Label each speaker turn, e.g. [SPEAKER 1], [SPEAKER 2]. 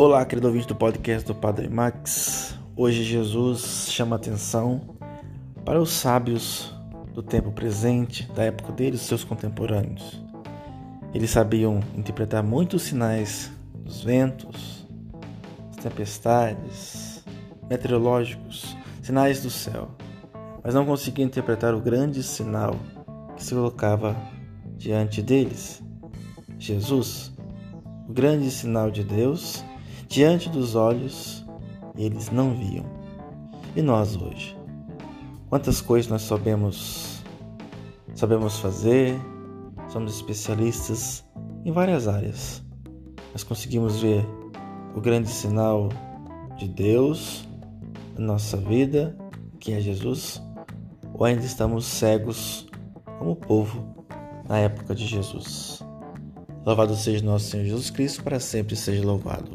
[SPEAKER 1] Olá, querido ouvinte do podcast do Padre Max. Hoje Jesus chama atenção para os sábios do tempo presente, da época deles, seus contemporâneos. Eles sabiam interpretar muitos sinais dos ventos, das tempestades, meteorológicos, sinais do céu, mas não conseguiam interpretar o grande sinal que se colocava diante deles. Jesus, o grande sinal de Deus diante dos olhos eles não viam. E nós hoje? Quantas coisas nós sabemos sabemos fazer, somos especialistas em várias áreas. Mas conseguimos ver o grande sinal de Deus na nossa vida, que é Jesus, ou ainda estamos cegos como povo na época de Jesus. Louvado seja nosso Senhor Jesus Cristo, para sempre seja louvado.